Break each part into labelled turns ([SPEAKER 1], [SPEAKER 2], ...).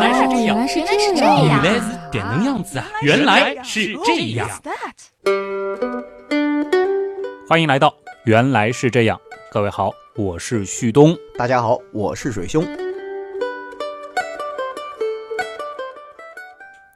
[SPEAKER 1] 来是这样，
[SPEAKER 2] 原来是这样，
[SPEAKER 1] 原来是点能样子啊！原来是这样。欢迎来到原来是这样，各位好，我是旭东。
[SPEAKER 3] 大家好，我是水兄。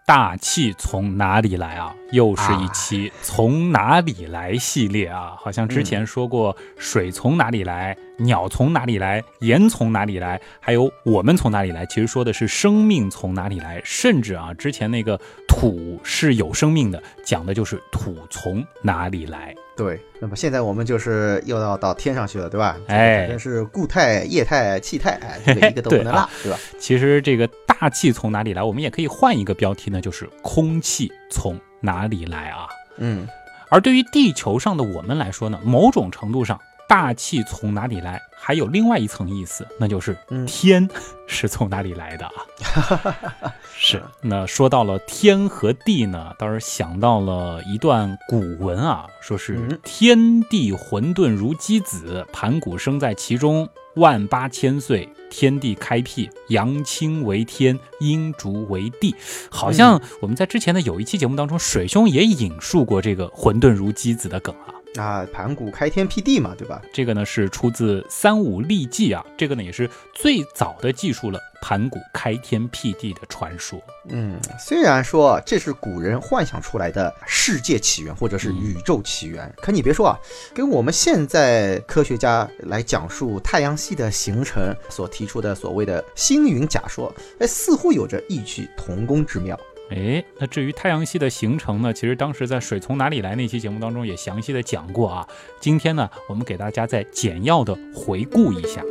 [SPEAKER 1] 大气从哪里来啊？又是一期从哪里来系列啊！好像之前说过水从哪里来，鸟从哪里来，盐从哪里来，还有我们从哪里来。其实说的是生命从哪里来，甚至啊，之前那个土是有生命的，讲的就是土从哪里来。
[SPEAKER 3] 对，那么现在我们就是又要到天上去了，对吧？
[SPEAKER 1] 哎，
[SPEAKER 3] 是固态、液态、气态，哎，这个 一个都不能落，对吧？
[SPEAKER 1] 其实这个大气从哪里来，我们也可以换一个标题呢，就是空气从哪里来啊？
[SPEAKER 3] 嗯，
[SPEAKER 1] 而对于地球上的我们来说呢，某种程度上，大气从哪里来，还有另外一层意思，那就是天是从哪里来的啊？是。那说到了天和地呢，倒是想到了一段古文啊，说是天地混沌如鸡子，盘古生在其中，万八千岁。天地开辟，阳清为天，阴浊为地。好像我们在之前的有一期节目当中，水兄也引述过这个“混沌如鸡子”的梗啊。
[SPEAKER 3] 啊，盘古开天辟地嘛，对吧？
[SPEAKER 1] 这个呢是出自《三五历记》啊，这个呢也是最早的记述了盘古开天辟地的传说。
[SPEAKER 3] 嗯，虽然说这是古人幻想出来的世界起源或者是宇宙起源，可你别说啊，跟我们现在科学家来讲述太阳系的形成所提出的所谓的星云假说，哎，似乎有着异曲同工之妙。
[SPEAKER 1] 哎，那至于太阳系的形成呢？其实当时在《水从哪里来》那期节目当中也详细的讲过啊。今天呢，我们给大家再简要的回顾一下。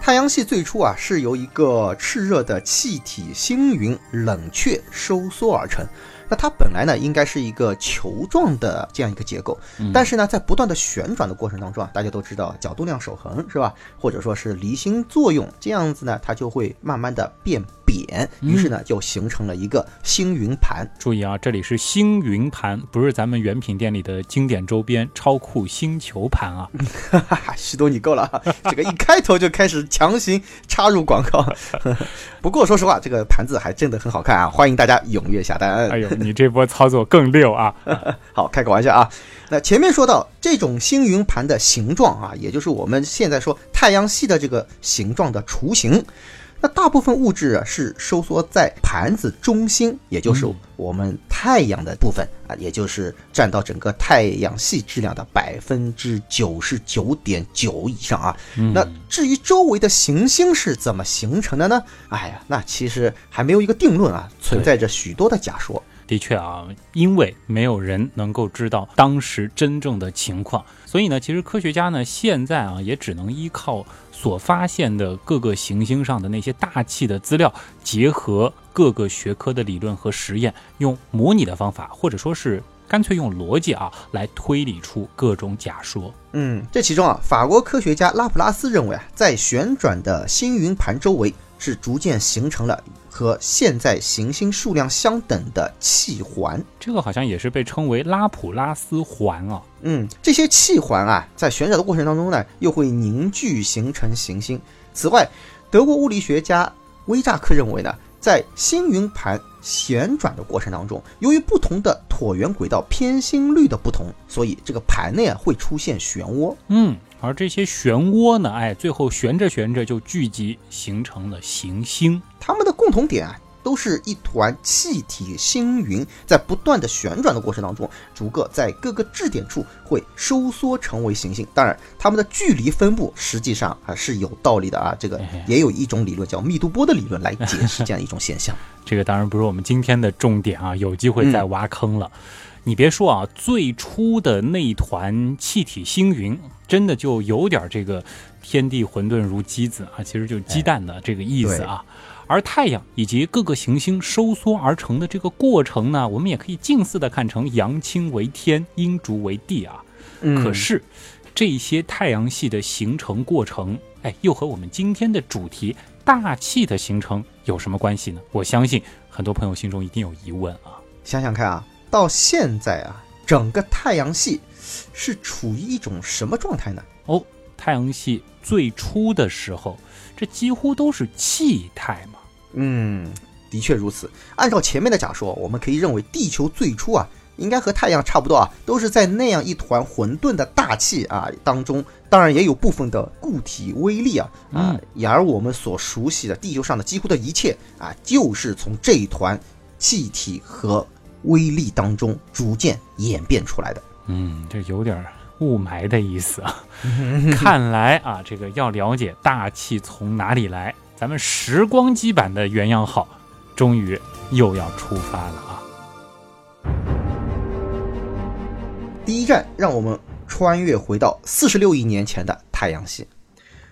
[SPEAKER 3] 太阳系最初啊是由一个炽热的气体星云冷却收缩而成。那它本来呢，应该是一个球状的这样一个结构，但是呢，在不断的旋转的过程当中啊，大家都知道角度量守恒是吧？或者说是离心作用，这样子呢，它就会慢慢的变扁，于是呢，就形成了一个星云盘。
[SPEAKER 1] 注意啊，这里是星云盘，不是咱们原品店里的经典周边超酷星球盘啊！
[SPEAKER 3] 哈哈，西多你够了，这个一开头就开始强行插入广告。不过说实话，这个盘子还真的很好看啊，欢迎大家踊跃下单。
[SPEAKER 1] 哎呦。你这波操作更溜啊！
[SPEAKER 3] 好，开个玩笑啊。那前面说到这种星云盘的形状啊，也就是我们现在说太阳系的这个形状的雏形。那大部分物质啊是收缩在盘子中心，也就是我们太阳的部分啊，也就是占到整个太阳系质量的百分之九十九点九以上啊。那至于周围的行星是怎么形成的呢？哎呀，那其实还没有一个定论啊，存在着许多的假说。
[SPEAKER 1] 的确啊，因为没有人能够知道当时真正的情况，所以呢，其实科学家呢现在啊也只能依靠所发现的各个行星上的那些大气的资料，结合各个学科的理论和实验，用模拟的方法，或者说是干脆用逻辑啊来推理出各种假说。
[SPEAKER 3] 嗯，这其中啊，法国科学家拉普拉斯认为啊，在旋转的星云盘周围是逐渐形成了。和现在行星数量相等的气环，
[SPEAKER 1] 这个好像也是被称为拉普拉斯环啊。
[SPEAKER 3] 嗯，这些气环啊，在旋转的过程当中呢，又会凝聚形成行星。此外，德国物理学家威扎克认为呢，在星云盘旋转的过程当中，由于不同的椭圆轨道偏心率的不同，所以这个盘内啊会出现漩涡。
[SPEAKER 1] 嗯。而这些漩涡呢，哎，最后旋着旋着就聚集形成了行星。
[SPEAKER 3] 它们的共同点啊，都是一团气体星云，在不断的旋转的过程当中，逐个在各个质点处会收缩成为行星。当然，它们的距离分布实际上啊是有道理的啊。这个也有一种理论叫密度波的理论来解释这样一种现象。
[SPEAKER 1] 这个当然不是我们今天的重点啊，有机会再挖坑了。你别说啊，最初的那一团气体星云，真的就有点这个“天地混沌如鸡子”啊，其实就鸡蛋的这个意思啊。而太阳以及各个行星收缩而成的这个过程呢，我们也可以近似的看成阳清为天，阴浊为地啊。可是这些太阳系的形成过程，哎，又和我们今天的主题大气的形成有什么关系呢？我相信很多朋友心中一定有疑问啊。
[SPEAKER 3] 想想看啊。到现在啊，整个太阳系是处于一种什么状态呢？
[SPEAKER 1] 哦，太阳系最初的时候，这几乎都是气态嘛。
[SPEAKER 3] 嗯，的确如此。按照前面的假说，我们可以认为地球最初啊，应该和太阳差不多啊，都是在那样一团混沌的大气啊当中，当然也有部分的固体微粒啊啊，而我们所熟悉的地球上的几乎的一切啊，就是从这一团气体和微粒当中逐渐演变出来的。
[SPEAKER 1] 嗯，这有点雾霾的意思啊。看来啊，这个要了解大气从哪里来。咱们时光机版的原样号，终于又要出发了啊！
[SPEAKER 3] 第一站让我们穿越回到四十六亿年前的太阳系。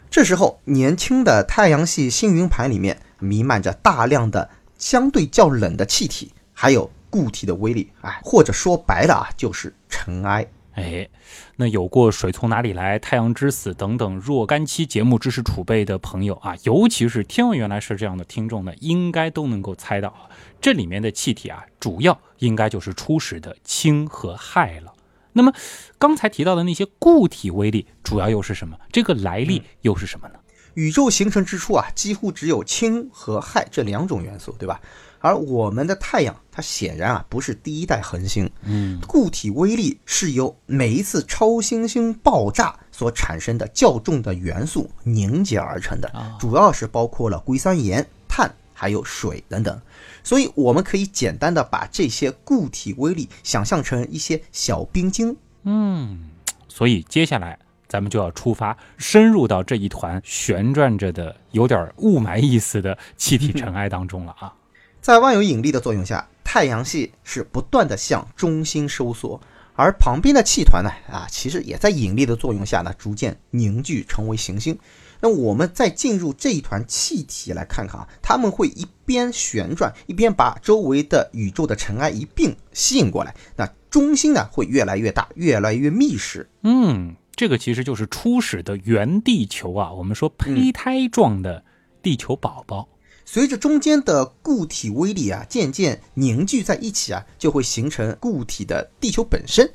[SPEAKER 3] 这时候，年轻的太阳系星云盘里面弥漫着大量的相对较冷的气体，还有固体的威力，哎，或者说白了啊，就是尘埃。
[SPEAKER 1] 哎，那有过《水从哪里来》《太阳之死》等等若干期节目知识储备的朋友啊，尤其是天文原来是这样的听众呢，应该都能够猜到啊，这里面的气体啊，主要应该就是初始的氢和氦了。那么刚才提到的那些固体微粒，主要又是什么？这个来历又是什么呢？
[SPEAKER 3] 宇宙形成之初啊，几乎只有氢和氦这两种元素，对吧？而我们的太阳，它显然啊不是第一代恒星，
[SPEAKER 1] 嗯，
[SPEAKER 3] 固体微粒是由每一次超新星爆炸所产生的较重的元素凝结而成的，主要是包括了硅酸盐、碳还有水等等，所以我们可以简单的把这些固体微粒想象成一些小冰晶，
[SPEAKER 1] 嗯，所以接下来咱们就要出发，深入到这一团旋转着的有点雾霾意思的气体尘埃当中了啊。
[SPEAKER 3] 在万有引力的作用下，太阳系是不断的向中心收缩，而旁边的气团呢，啊，其实也在引力的作用下呢，逐渐凝聚成为行星。那我们再进入这一团气体来看看啊，它们会一边旋转，一边把周围的宇宙的尘埃一并吸引过来。那中心呢，会越来越大，越来越密实。
[SPEAKER 1] 嗯，这个其实就是初始的原地球啊，我们说胚胎状的地球宝宝。
[SPEAKER 3] 随着中间的固体微粒啊渐渐凝聚在一起啊，就会形成固体的地球本身。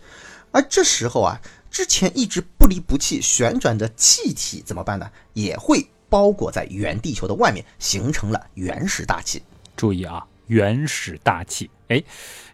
[SPEAKER 3] 而这时候啊，之前一直不离不弃旋转的气体怎么办呢？也会包裹在原地球的外面，形成了原始大气。
[SPEAKER 1] 注意啊，原始大气，哎。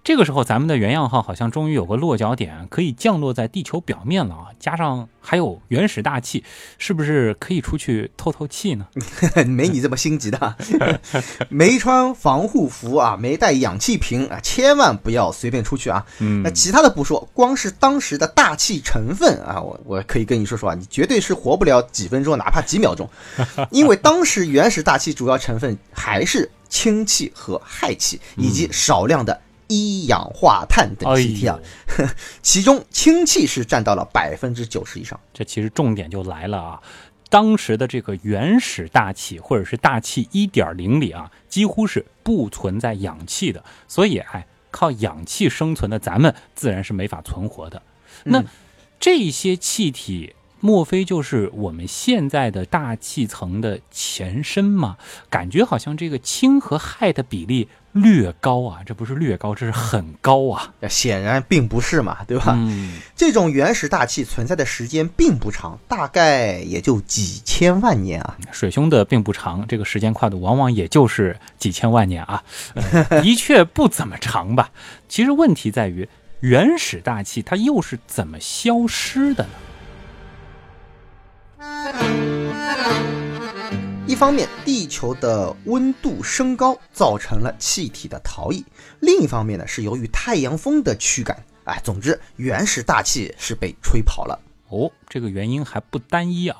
[SPEAKER 1] 这个时候，咱们的原样号好像终于有个落脚点，可以降落在地球表面了啊！加上还有原始大气，是不是可以出去透透气呢？
[SPEAKER 3] 没你这么心急的，没穿防护服啊，没带氧气瓶啊，千万不要随便出去啊！
[SPEAKER 1] 嗯，
[SPEAKER 3] 那其他的不说，光是当时的大气成分啊，我我可以跟你说说啊，你绝对是活不了几分钟，哪怕几秒钟，因为当时原始大气主要成分还是氢气和氦气，以及少量的。一氧化碳等气体啊，其中氢气是占到了百分之九十以上。
[SPEAKER 1] 这其实重点就来了啊，当时的这个原始大气或者是大气一点零里啊，几乎是不存在氧气的，所以哎，靠氧气生存的咱们自然是没法存活的。那这些气体。莫非就是我们现在的大气层的前身吗？感觉好像这个氢和氦的比例略高啊，这不是略高，这是很高啊。
[SPEAKER 3] 显然并不是嘛，对吧？
[SPEAKER 1] 嗯，
[SPEAKER 3] 这种原始大气存在的时间并不长，大概也就几千万年啊。
[SPEAKER 1] 水兄的并不长，这个时间跨度往往也就是几千万年啊，的确不怎么长吧？其实问题在于原始大气它又是怎么消失的呢？
[SPEAKER 3] 一方面，地球的温度升高造成了气体的逃逸；另一方面呢，是由于太阳风的驱赶。哎，总之，原始大气是被吹跑了。
[SPEAKER 1] 哦，这个原因还不单一啊！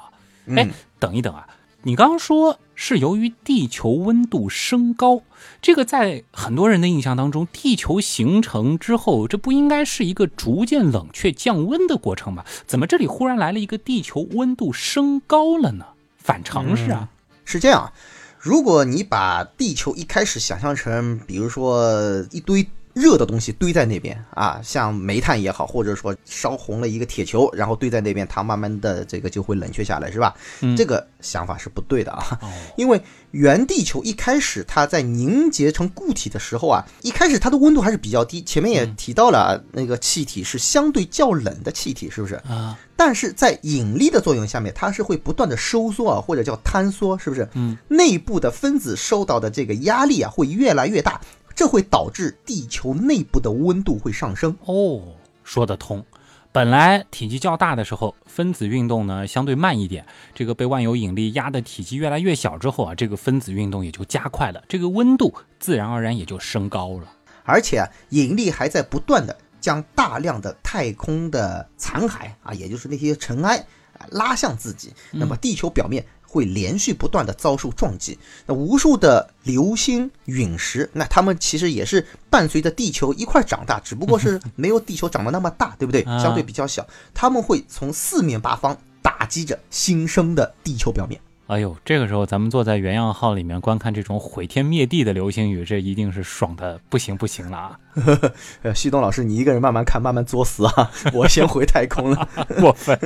[SPEAKER 1] 哎，等一等啊！你刚刚说是由于地球温度升高，这个在很多人的印象当中，地球形成之后，这不应该是一个逐渐冷却降温的过程吗？怎么这里忽然来了一个地球温度升高了呢？反常识啊！
[SPEAKER 3] 是这样，如果你把地球一开始想象成，比如说一堆热的东西堆在那边啊，像煤炭也好，或者说烧红了一个铁球，然后堆在那边，它慢慢的这个就会冷却下来，是吧？
[SPEAKER 1] 嗯
[SPEAKER 3] 这个想法是不对的啊，
[SPEAKER 1] 哦，
[SPEAKER 3] 因为原地球一开始它在凝结成固体的时候啊，一开始它的温度还是比较低，前面也提到了啊，那个气体是相对较冷的气体，是不是？
[SPEAKER 1] 啊，
[SPEAKER 3] 但是在引力的作用下面，它是会不断的收缩啊，或者叫坍缩，是不是？
[SPEAKER 1] 嗯，
[SPEAKER 3] 内部的分子受到的这个压力啊，会越来越大，这会导致地球内部的温度会上升。
[SPEAKER 1] 哦，说得通。本来体积较大的时候，分子运动呢相对慢一点，这个被万有引力压的体积越来越小之后啊，这个分子运动也就加快了，这个温度自然而然也就升高了。
[SPEAKER 3] 而且啊，引力还在不断的将大量的太空的残骸啊，也就是那些尘埃啊拉向自己，那么地球表面会连续不断的遭受撞击。那无数的流星陨石，那它们其实也是伴随着地球一块长大，只不过是没有地球长得那么大，对不对？
[SPEAKER 1] 啊
[SPEAKER 3] 相对比较小，它们会从四面八方打击着新生的地球表面。
[SPEAKER 1] 哎呦，这个时候咱们坐在原样号里面观看这种毁天灭地的流星雨，这一定是爽的不行不行了啊！
[SPEAKER 3] 呃，旭东老师，你一个人慢慢看，慢慢作死啊！我先回太空了。
[SPEAKER 1] 过分。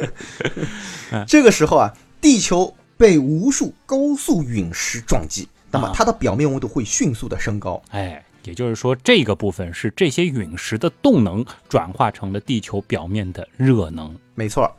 [SPEAKER 3] 这个时候啊，地球被无数高速陨石撞击，那么
[SPEAKER 1] 啊
[SPEAKER 3] 它的表面温度会迅速的升高。
[SPEAKER 1] 哎，也就是说，这个部分是这些陨石的动能转化成了地球表面的热能。
[SPEAKER 3] 没错。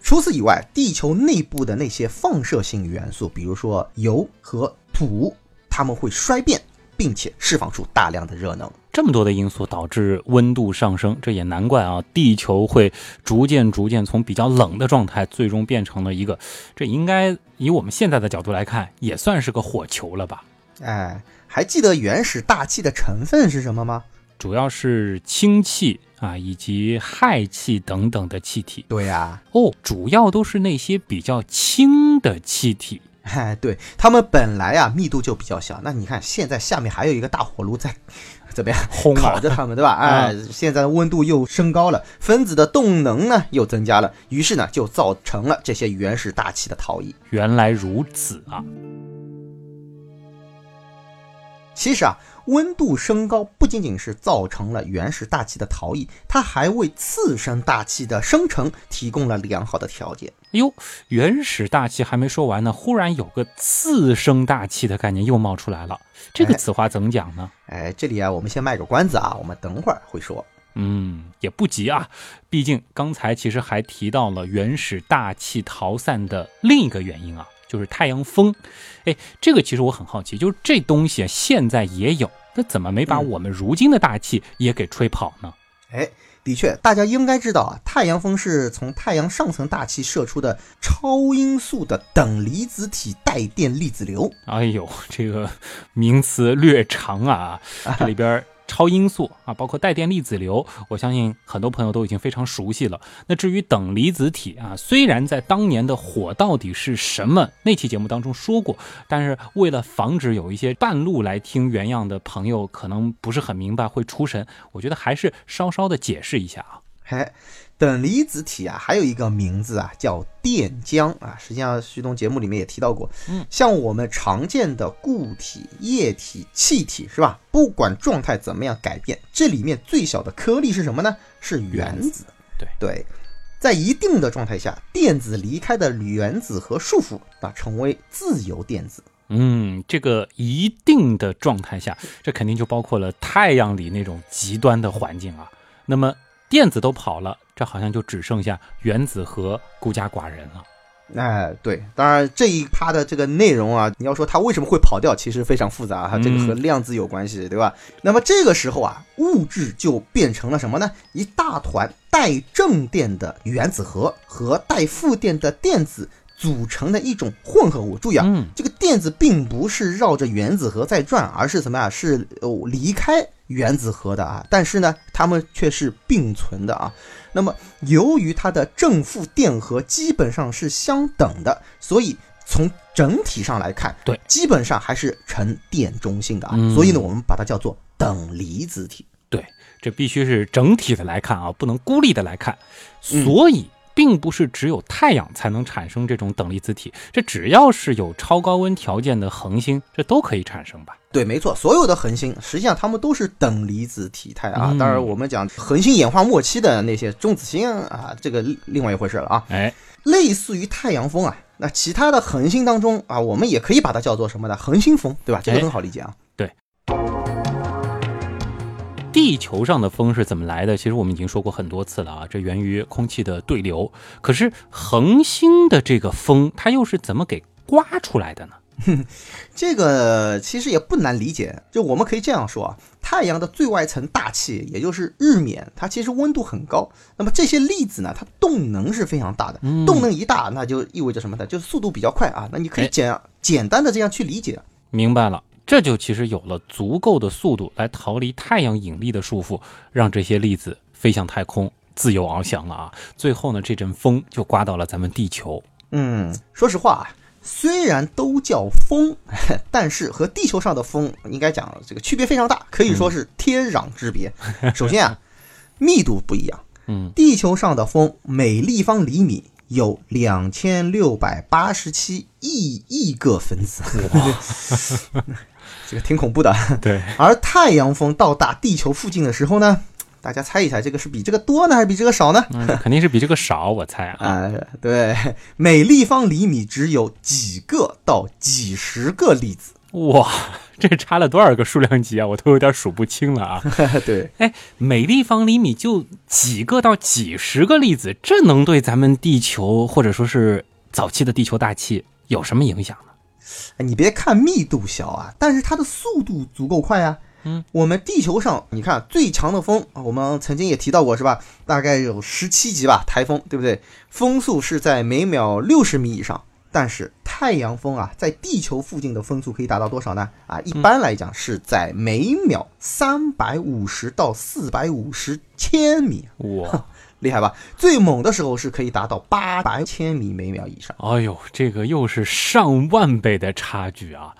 [SPEAKER 3] 除此以外，地球内部的那些放射性元素，比如说铀和土，它们会衰变，并且释放出大量的热能。
[SPEAKER 1] 这么多的因素导致温度上升，这也难怪啊，地球会逐渐逐渐从比较冷的状态，最终变成了一个，这应该以我们现在的角度来看，也算是个火球了吧？
[SPEAKER 3] 哎，还记得原始大气的成分是什么吗？
[SPEAKER 1] 主要是氢气啊，以及氦气等等的气体。
[SPEAKER 3] 对呀、
[SPEAKER 1] 哦，主要都是那些比较轻的气体。
[SPEAKER 3] 哎，对，他们本来啊密度就比较小，那你看现在下面还有一个大火炉在，怎么样？
[SPEAKER 1] 烘啊！
[SPEAKER 3] 烤着他们，对吧？哎，现在温度又升高了，分子的动能呢又增加了，于是呢就造成了这些原始大气的逃逸。
[SPEAKER 1] 原来如此啊！
[SPEAKER 3] 其实啊，温度升高不仅仅是造成了原始大气的逃逸，它还为次生大气的生成提供了良好的条件。
[SPEAKER 1] 哎呦，原始大气还没说完呢，忽然有个次生大气的概念又冒出来了。这个此话怎么讲呢？
[SPEAKER 3] 哎，这里啊，我们先卖个关子啊，我们等会儿会说。
[SPEAKER 1] 嗯，也不急啊，毕竟刚才其实还提到了原始大气逃散的另一个原因啊，就是太阳风。哎，这个其实我很好奇，就是这东西啊现在也有，那怎么没把
[SPEAKER 3] 嗯
[SPEAKER 1] 我们如今的大气也给吹跑呢？
[SPEAKER 3] 哎，的确，大家应该知道啊，太阳风是从太阳上层大气射出的超音速的等离子体带电粒子流。
[SPEAKER 1] 哎呦，这个名词略长啊，这里边儿超音速啊，包括带电粒子流，我相信很多朋友都已经非常熟悉了。那至于等离子体啊，虽然在当年的火到底是什么那期节目当中说过，但是为了防止有一些半路来听原样的朋友可能不是很明白会出神，我觉得还是稍稍的解释一下啊。
[SPEAKER 3] 哎，等离子体啊，还有一个名字啊，叫电浆啊。实际上，旭东节目里面也提到过，
[SPEAKER 1] 嗯，
[SPEAKER 3] 像我们常见的固体、液体、气体，是吧？不管状态怎么样改变，这里面最小的颗粒是什么呢？是原子。
[SPEAKER 1] 对
[SPEAKER 3] 对，在一定的状态下，电子离开的原子核束缚，啊成为自由电子。
[SPEAKER 1] 嗯，这个一定的状态下，这肯定就包括了太阳里那种极端的环境啊。那么电子都跑了，这好像就只剩下原子核孤家寡人了。
[SPEAKER 3] 哎，对，当然这一趴的这个内容啊，你要说它为什么会跑掉，其实非常复杂哈，这个和量子有关系，对吧？那么这个时候啊，物质就变成了什么呢？一大团带正电的原子核和带负电的电子组成的一种混合物。注意啊，
[SPEAKER 1] 嗯，
[SPEAKER 3] 这个电子并不是绕着原子核在转，而是什么啊？是哦离开原子核的啊。但是呢，它们却是并存的啊。那么由于它的正负电荷基本上是相等的，所以从整体上来看，
[SPEAKER 1] 对，
[SPEAKER 3] 基本上还是呈电中性的啊。
[SPEAKER 1] 嗯
[SPEAKER 3] 所以呢，我们把它叫做等离子体。
[SPEAKER 1] 对，这必须是整体的来看啊，不能孤立的来看。
[SPEAKER 3] 嗯
[SPEAKER 1] 所以并不是只有太阳才能产生这种等离子体，这只要是有超高温条件的恒星，这都可以产生吧？
[SPEAKER 3] 对，没错，所有的恒星实际上它们都是等离子体态啊。
[SPEAKER 1] 嗯
[SPEAKER 3] 当然，我们讲恒星演化末期的那些中子星啊，这个另外一回事了啊。
[SPEAKER 1] 哎，
[SPEAKER 3] 类似于太阳风啊，那其他的恒星当中啊，我们也可以把它叫做什么呢？恒星风，对吧？这个
[SPEAKER 1] 哎
[SPEAKER 3] 很好理解啊。
[SPEAKER 1] 地球上的风是怎么来的？其实我们已经说过很多次了啊，这源于空气的对流。可是恒星的这个风，它又是怎么给刮出来的呢？
[SPEAKER 3] 这个其实也不难理解，就我们可以这样说啊，太阳的最外层大气，也就是日冕，它其实温度很高。那么这些粒子呢，它动能是非常大的，
[SPEAKER 1] 嗯
[SPEAKER 3] 动能一大，那就意味着什么呢？就是速度比较快啊。那你可以
[SPEAKER 1] 哎
[SPEAKER 3] 简简单的这样去理解。
[SPEAKER 1] 明白了，这就其实有了足够的速度来逃离太阳引力的束缚，让这些粒子飞向太空，自由翱翔了啊！最后呢，这阵风就刮到了咱们地球。
[SPEAKER 3] 嗯，说实话啊，虽然都叫风，但是和地球上的风应该讲这个区别非常大，可以说是天壤之别。首先啊，密度不一样。
[SPEAKER 1] 嗯，
[SPEAKER 3] 地球上的风每立方厘米有两千六百八十七亿亿个分子，这个挺恐怖的。
[SPEAKER 1] 对，
[SPEAKER 3] 而太阳风到达地球附近的时候呢，大家猜一猜，这个是比这个多呢，还是比这个少呢？
[SPEAKER 1] 嗯，肯定是比这个少，我猜啊。
[SPEAKER 3] 啊、对，每立方厘米只有几个到几十个粒子。
[SPEAKER 1] 哇，这差了多少个数量级啊？我都有点数不清了啊！
[SPEAKER 3] 对，
[SPEAKER 1] 哎，每立方厘米就几个到几十个粒子，这能对咱们地球或者说是早期的地球大气有什么影响呢？
[SPEAKER 3] 你别看密度小啊，但是它的速度足够快啊。
[SPEAKER 1] 嗯，
[SPEAKER 3] 我们地球上，你看最强的风，我们曾经也提到过，是吧？大概有十七级吧，台风，对不对？风速是在每秒六十米以上。但是太阳风啊，在地球附近的风速可以达到多少呢？啊，一般来讲是在每秒三百五十到四百五十千米，
[SPEAKER 1] 哇，
[SPEAKER 3] 厉害吧？最猛的时候是可以达到八百千米每秒以上。
[SPEAKER 1] 哎呦，这个又是上万倍的差距啊！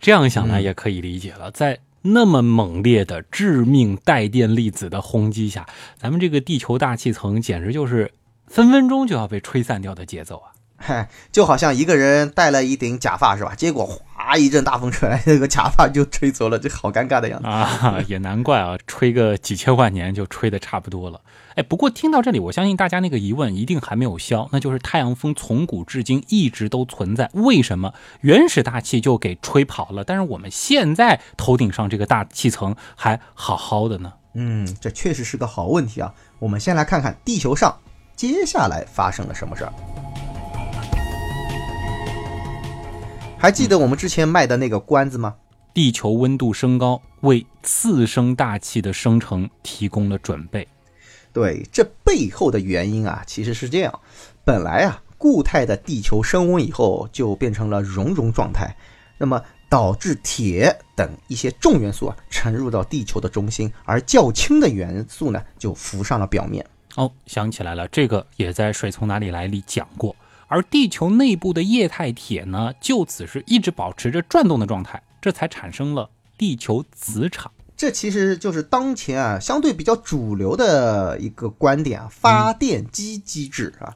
[SPEAKER 1] 这样想来，也可以理解了，在那么猛烈的致命带电粒子的轰击下，咱们这个地球大气层简直就是分分钟就要被吹散掉的节奏啊！
[SPEAKER 3] 嗨，就好像一个人戴了一顶假发是吧？结果哗一阵大风吹来，那个假发就吹走了，这好尴尬的样子。
[SPEAKER 1] 啊，也难怪啊，吹个几千万年就吹的差不多了。哎，不过听到这里，我相信大家那个疑问一定还没有消，那就是太阳风从古至今一直都存在，为什么原始大气就给吹跑了，但是我们现在头顶上这个大气层还好好的呢？
[SPEAKER 3] 嗯，这确实是个好问题啊。我们先来看看地球上接下来发生了什么事儿。还记得我们之前卖的那个关子吗？
[SPEAKER 1] 地球温度升高，为次生大气的生成提供了准备。
[SPEAKER 3] 对，这背后的原因啊，其实是这样：本来啊，固态的地球升温以后就变成了熔融状态，那么导致铁等一些重元素啊沉入到地球的中心，而较轻的元素呢就浮上了表面。
[SPEAKER 1] 哦，想起来了，这个也在《水从哪里来》里讲过。而地球内部的液态铁呢，就此是一直保持着转动的状态，这才产生了地球磁场。
[SPEAKER 3] 这其实就是当前啊相对比较主流的一个观点啊，发电机机制啊。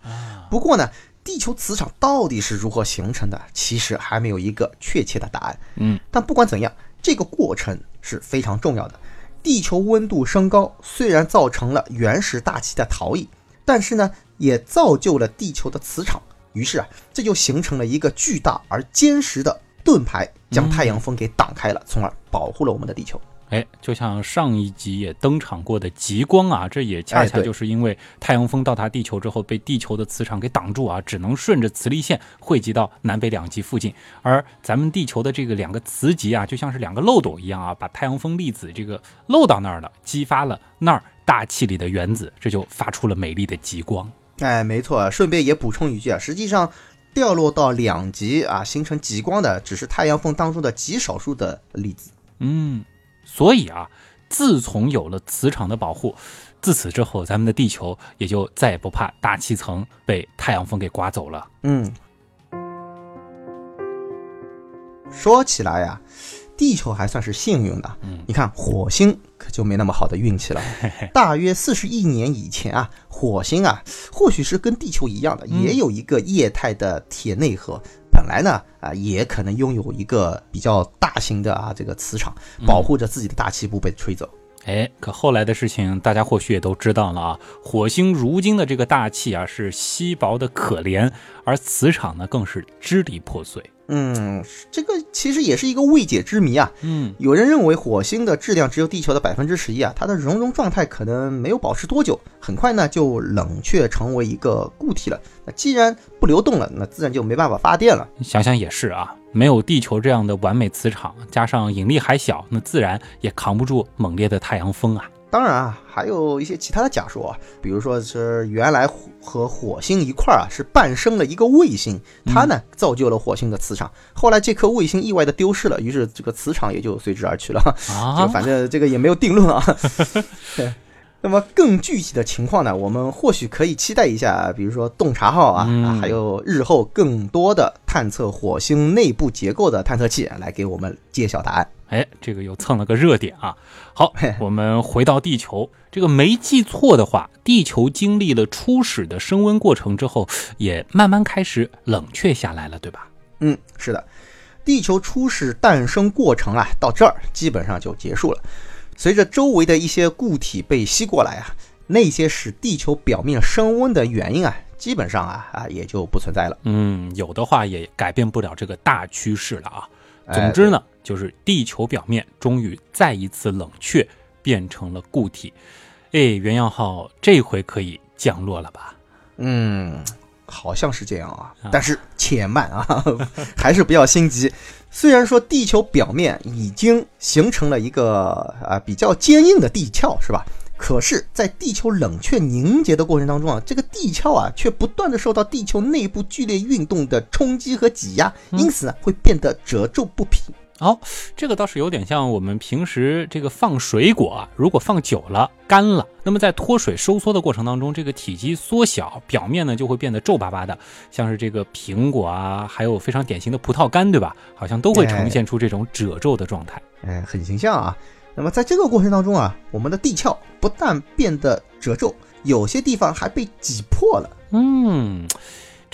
[SPEAKER 3] 不过呢，地球磁场到底是如何形成的，其实还没有一个确切的答案。
[SPEAKER 1] 嗯，
[SPEAKER 3] 但不管怎样，这个过程是非常重要的。地球温度升高，虽然造成了原始大气的逃逸，但是呢，也造就了地球的磁场。于是啊，这就形成了一个巨大而坚实的盾牌，将太阳风给挡开了，从而保护了我们的地球。
[SPEAKER 1] 哎，就像上一集也登场过的极光啊，这也恰恰就是因为太阳风到达地球之后，被地球的磁场给挡住啊，只能顺着磁力线汇集到南北两极附近。而咱们地球的这个两个磁极啊，就像是两个漏斗一样啊，把太阳风粒子这个漏到那儿了，激发了那儿大气里的原子，这就发出了美丽的极光。
[SPEAKER 3] 哎，没错，顺便也补充一句啊，实际上掉落到两极啊，形成极光的只是太阳风当中的极少数的粒子。
[SPEAKER 1] 嗯，所以啊，自从有了磁场的保护，自此之后，咱们的地球也就再也不怕大气层被太阳风给刮走了。
[SPEAKER 3] 嗯，说起来呀、地球还算是幸运的。
[SPEAKER 1] 嗯
[SPEAKER 3] 你看火星可就没那么好的运气了。大约四十亿年以前啊，火星啊，或许是跟地球一样的，
[SPEAKER 1] 嗯
[SPEAKER 3] 也有一个液态的铁内核。本来呢，啊，也可能拥有一个比较大型的啊这个磁场，保护着自己的大气不被吹走。
[SPEAKER 1] 哎，可后来的事情大家或许也都知道了啊。火星如今的这个大气啊是稀薄的可怜，而磁场呢更是支离破碎。
[SPEAKER 3] 嗯，这个其实也是一个未解之谜啊。
[SPEAKER 1] 嗯，
[SPEAKER 3] 有人认为火星的质量只有地球的百分之十一啊，它的熔融状态可能没有保持多久，很快呢就冷却成为一个固体了。那既然不流动了，那自然就没办法发电了。
[SPEAKER 1] 想想也是啊，没有地球这样的完美磁场，加上引力还小，那自然也扛不住猛烈的太阳风啊。
[SPEAKER 3] 当然啊，还有一些其他的假说啊，比如说是原来火和火星一块儿啊是伴生了一个卫星，它呢造就了火星的磁场。后来这颗卫星意外的丢失了，于是这个磁场也就随之而去了。就
[SPEAKER 1] 啊，
[SPEAKER 3] 反正这个也没有定论啊。对，那么更具体的情况呢，我们或许可以期待一下，比如说洞察号啊，
[SPEAKER 1] 嗯
[SPEAKER 3] 啊还有日后更多的探测火星内部结构的探测器来给我们揭晓答案。
[SPEAKER 1] 哎，这个又蹭了个热点啊。好，我们回到地球，这个没记错的话，地球经历了初始的升温过程之后，也慢慢开始冷却下来了，对吧？
[SPEAKER 3] 嗯，是的，地球初始诞生过程啊，到这儿基本上就结束了。随着周围的一些固体被吸过来啊，那些使地球表面升温的原因啊，基本上啊啊也就不存在了。
[SPEAKER 1] 嗯，有的话也改变不了这个大趋势了啊。
[SPEAKER 3] 哎
[SPEAKER 1] 总之呢，就是地球表面终于再一次冷却，变成了固体。哎，原样号这回可以降落了吧？
[SPEAKER 3] 嗯，好像是这样啊，但是且慢啊，还是不要心急。虽然说地球表面已经形成了一个啊比较坚硬的地壳，是吧？可是，在地球冷却凝结的过程当中啊，这个地壳啊却不断的受到地球内部剧烈运动的冲击和挤压，因此呢会变得褶皱不平。
[SPEAKER 1] 哦，这个倒是有点像我们平时这个放水果啊，如果放久了干了，那么在脱水收缩的过程当中，这个体积缩小，表面呢就会变得皱巴巴的，像是这个苹果啊，还有非常典型的葡萄干，对吧？好像都会呈现出这种褶皱的状态。
[SPEAKER 3] 哎，很形象啊。那么在这个过程当中啊，我们的地壳不但变得褶皱，有些地方还被挤破了。
[SPEAKER 1] 嗯，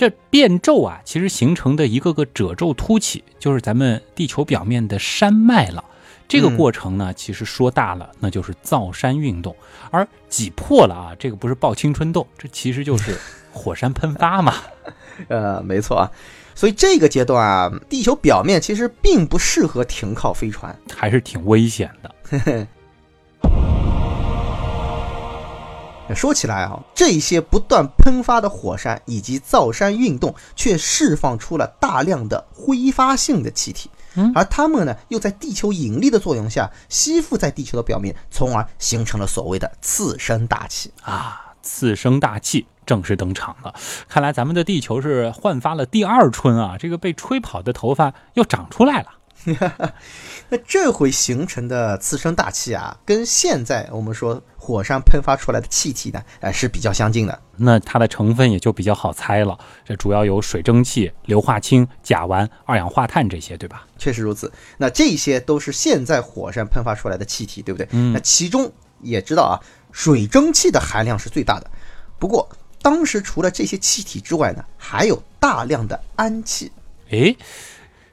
[SPEAKER 1] 这变皱啊，其实形成的一个个褶皱凸起，就是咱们地球表面的山脉了。这个过程呢，其实说大了，那就是造山运动；而挤破了啊，这个不是爆青春痘，这其实就 是火山喷发嘛。
[SPEAKER 3] 呃，没错啊。所以这个阶段啊，地球表面其实并不适合停靠飞船。
[SPEAKER 1] 还是挺危险的。
[SPEAKER 3] 说起来啊，这些不断喷发的火山以及造山运动，却释放出了大量的挥发性的气体，
[SPEAKER 1] 嗯
[SPEAKER 3] 而它们呢，又在地球引力的作用下吸附在地球的表面，从而形成了所谓的次生大气。
[SPEAKER 1] 啊，次生大气正式登场了。看来咱们的地球是焕发了第二春啊！这个被吹跑的头发又长出来了。
[SPEAKER 3] 那这回形成的次生大气啊，跟现在我们说火山喷发出来的气体呢，呃，是比较相近的。
[SPEAKER 1] 那它的成分也就比较好猜了，这主要有水蒸气、硫化氢、甲烷、二氧化碳这些，对吧？
[SPEAKER 3] 确实如此。那这些都是现在火山喷发出来的气体，对不对？
[SPEAKER 1] 嗯
[SPEAKER 3] 那其中也知道啊，水蒸气的含量是最大的。不过当时除了这些气体之外呢，还有大量的氨气。
[SPEAKER 1] 诶，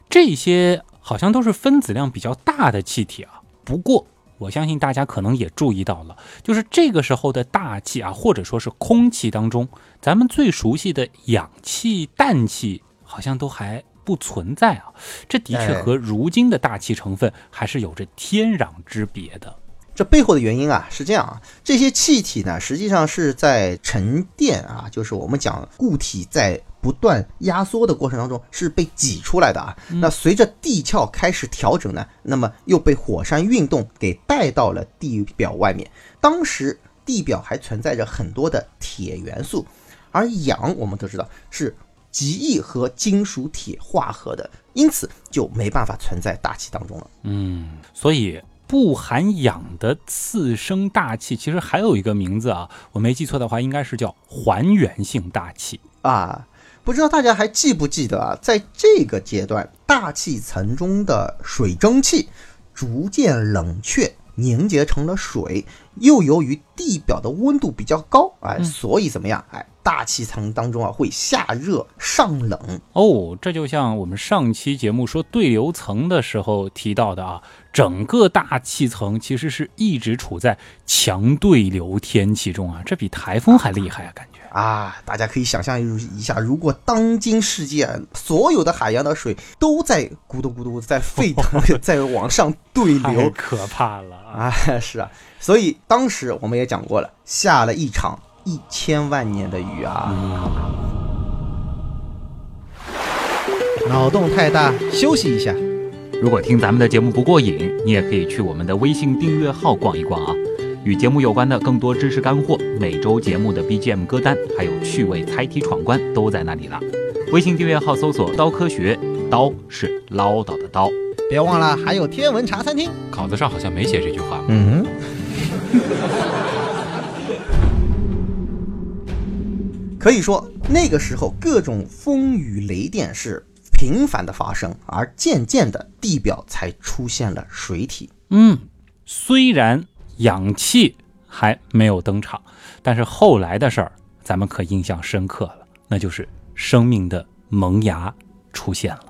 [SPEAKER 1] 这些好像都是分子量比较大的气体啊。不过，我相信大家可能也注意到了，就是这个时候的大气啊，或者说是空气当中，咱们最熟悉的氧气、氮气，好像都还不存在啊。这的确
[SPEAKER 3] 哎
[SPEAKER 1] 和如今的大气成分还是有着天壤之别的。
[SPEAKER 3] 这背后的原因啊是这样啊，这些气体呢实际上是在沉淀啊，就是我们讲固体在不断压缩的过程当中是被挤出来的啊。那随着地壳开始调整呢，那么又被火山运动给带到了地表外面。当时地表还存在着很多的铁元素，而氧我们都知道是极易和金属铁化合的，因此就没办法存在大气当中了。
[SPEAKER 1] 嗯，所以不含氧的次生大气，其实还有一个名字啊，我没记错的话，应该是叫还原性大气。
[SPEAKER 3] 啊，不知道大家还记不记得啊，在这个阶段，大气层中的水蒸气逐渐冷却。凝结成了水，又由于地表的温度比较高，哎，所以怎么样？哎，大气层当中啊会下热上冷。
[SPEAKER 1] 哦，这就像我们上期节目说对流层的时候提到的啊，整个大气层其实是一直处在强对流天气中啊，这比台风还厉害啊，感觉。
[SPEAKER 3] 啊，大家可以想象一下，如果当今世界所有的海洋的水都在咕嘟咕嘟在沸腾，在往上对流，
[SPEAKER 1] 可怕了
[SPEAKER 3] 啊！是啊，所以当时我们也讲过了，下了一场一千万年的雨啊。脑洞太大，休息一下。
[SPEAKER 1] 如果听咱们的节目不过瘾，你也可以去我们的微信订阅号逛一逛啊。与节目有关的更多知识干货，每周节目的 BGM 歌单，还有趣味猜题闯关都在那里了。微信订阅号搜索“刀科学”，刀是唠叨的刀。
[SPEAKER 3] 别忘了还有天文茶餐厅，
[SPEAKER 1] 稿子上好像没写这句话。
[SPEAKER 3] 嗯。可以说那个时候各种风雨雷电是频繁的发生，而渐渐的地表才出现了水体。
[SPEAKER 1] 嗯，虽然。氧气还没有登场，但是后来的事儿咱们可印象深刻了，那就是生命的萌芽出现了。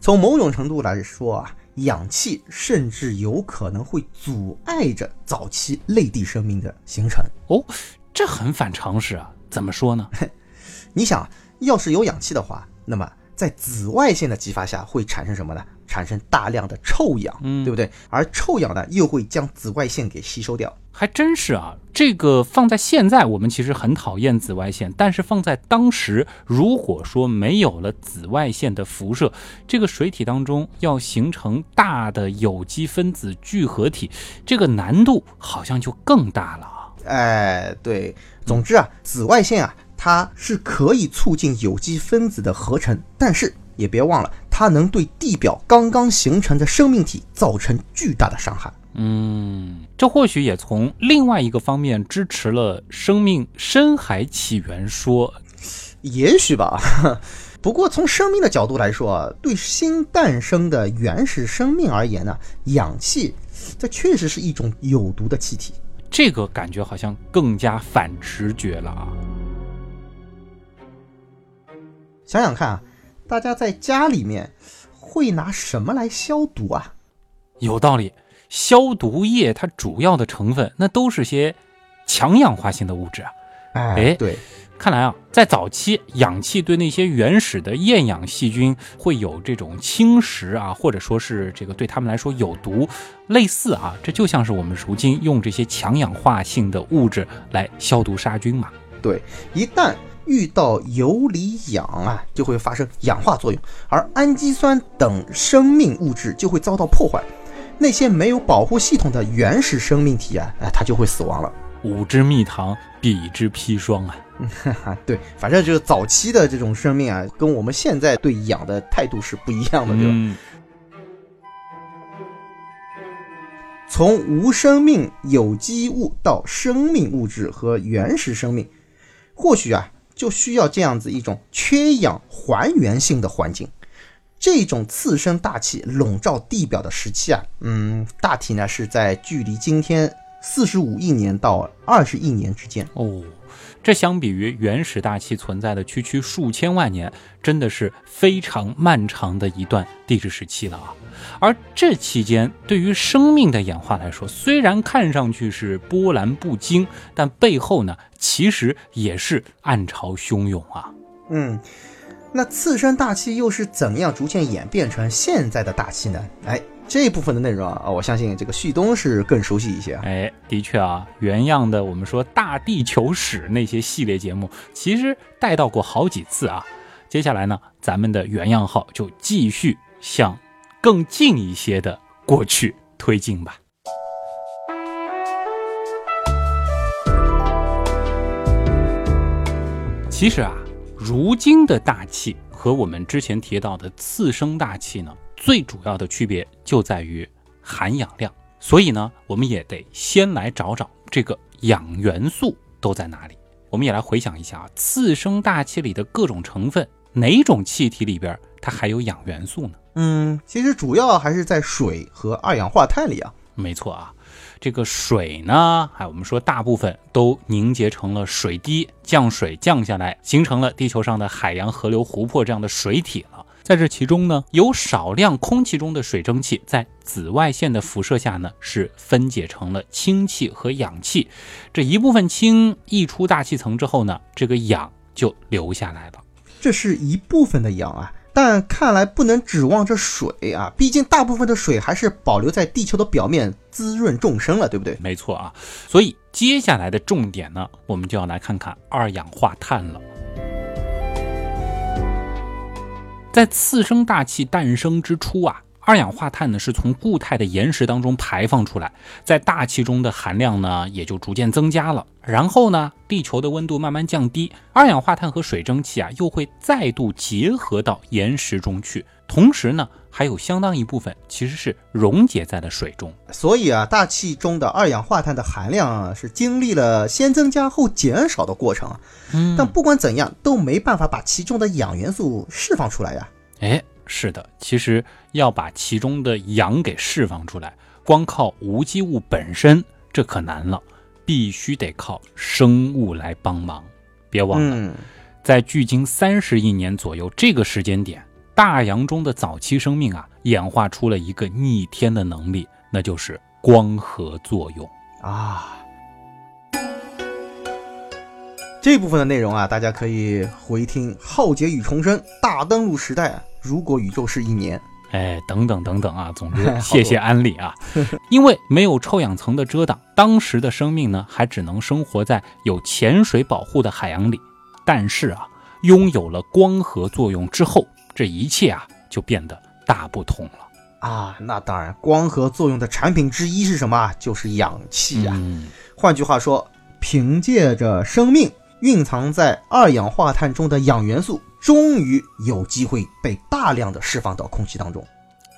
[SPEAKER 3] 从某种程度来说啊，氧气甚至有可能会阻碍着早期类地生命的形成。
[SPEAKER 1] 哦，这很反常识啊！怎么说呢？
[SPEAKER 3] 你想要是有氧气的话，那么在紫外线的激发下会产生什么呢？产生大量的臭氧，嗯对不对？而臭氧呢，又会将紫外线给吸收掉。
[SPEAKER 1] 还真是啊，这个放在现在，我们其实很讨厌紫外线，但是放在当时，如果说没有了紫外线的辐射，这个水体当中要形成大的有机分子聚合体，这个难度好像就更大了啊。
[SPEAKER 3] 哎，对，总之啊，紫外线啊，它是可以促进有机分子的合成，但是。也别忘了，它能对地表刚刚形成的生命体造成巨大的伤害。
[SPEAKER 1] 嗯，这或许也从另外一个方面支持了生命深海起源说。
[SPEAKER 3] 也许吧。不过从生命的角度来说，对新诞生的原始生命而言呢，氧气这确实是一种有毒的气体。
[SPEAKER 1] 这个感觉好像更加反直觉了啊。
[SPEAKER 3] 想想看啊。大家在家里面会拿什么来消毒啊？
[SPEAKER 1] 有道理，消毒液它主要的成分那都是些强氧化性的物质啊。
[SPEAKER 3] 哎，对，
[SPEAKER 1] 看来啊，在早期氧气对那些原始的厌氧细菌会有这种侵蚀啊，或者说是这个对他们来说有毒，类似啊，这就像是我们如今用这些强氧化性的物质来消毒杀菌嘛。
[SPEAKER 3] 对，一旦。遇到游离氧啊，就会发生氧化作用，而氨基酸等生命物质就会遭到破坏。那些没有保护系统的原始生命体啊，哎，它就会死亡了。
[SPEAKER 1] 五之蜜糖，彼之砒霜啊！
[SPEAKER 3] 哈 哈对，反正就是早期的这种生命啊，跟我们现在对氧的态度是不一样的，对吧？从无生命有机物到生命物质和原始生命，或许啊。就需要这样子一种缺氧还原性的环境，这种次生大气笼罩地表的时期啊，嗯，大体呢是在距离今天四十五亿年到二十亿年之间
[SPEAKER 1] 哦。这相比于原始大气存在的区区数千万年，真的是非常漫长的一段地质时期了啊！而这期间，对于生命的演化来说，虽然看上去是波澜不惊，但背后呢，其实也是暗潮汹涌啊！
[SPEAKER 3] 嗯，那次生大气又是怎样逐渐演变成现在的大气呢？哎。这一部分的内容啊，我相信这个旭东是更熟悉一些。
[SPEAKER 1] 哎，的确啊，原样的我们说大地球史那些系列节目，其实带到过好几次啊。接下来呢，咱们的原样号就继续向更近一些的过去推进吧。其实啊，如今的大气和我们之前提到的次生大气呢。最主要的区别就在于含氧量，所以呢，我们也得先来找找这个氧元素都在哪里。我们也来回想一下啊，次生大气里的各种成分，哪种气体里边它还有氧元素呢？
[SPEAKER 3] 嗯，其实主要还是在水和二氧化碳里啊。
[SPEAKER 1] 没错啊，这个水呢，哎，我们说大部分都凝结成了水滴，降水降下来，形成了地球上的海洋、河流、湖泊这样的水体了。在这其中呢，有少量空气中的水蒸气在紫外线的辐射下呢，是分解成了氢气和氧气。这一部分氢溢出大气层之后呢，这个氧就留下来了。
[SPEAKER 3] 这是一部分的氧啊，但看来不能指望这水啊，毕竟大部分的水还是保留在地球的表面滋润众生了，对不对？
[SPEAKER 1] 没错啊，所以接下来的重点呢，我们就要来看看二氧化碳了。在次生大气诞生之初啊，二氧化碳呢是从固态的岩石当中排放出来，在大气中的含量呢也就逐渐增加了。然后呢，地球的温度慢慢降低，二氧化碳和水蒸气啊又会再度结合到岩石中去，同时呢，还有相当一部分其实是溶解在了水中。
[SPEAKER 3] 所以啊，大气中的二氧化碳的含量啊是经历了先增加后减少的过程啊。
[SPEAKER 1] 嗯
[SPEAKER 3] 但不管怎样，都没办法把其中的氧元素释放出来呀、
[SPEAKER 1] 哎，是的，其实要把其中的氧给释放出来，光靠无机物本身这可难了，必须得靠生物来帮忙。别忘了，
[SPEAKER 3] 嗯，
[SPEAKER 1] 在距今三十亿年左右这个时间点，大洋中的早期生命啊，演化出了一个逆天的能力，那就是光合作用。
[SPEAKER 3] 啊。这部分的内容啊，大家可以回听《浩劫与重生》大登陆时代啊。如果宇宙是一年，
[SPEAKER 1] 哎，等等等等啊，总之 谢谢安利啊。因为没有臭氧层的遮挡，当时的生命呢还只能生活在有潜水保护的海洋里。但是啊，拥有了光合作用之后，这一切啊就变得大不同了。
[SPEAKER 3] 啊，那当然，光合作用的产品之一是什么啊？就是氧气啊。
[SPEAKER 1] 嗯，
[SPEAKER 3] 换句话说，凭借着生命蕴藏在二氧化碳中的氧元素，终于有机会被大量的释放到空气当中。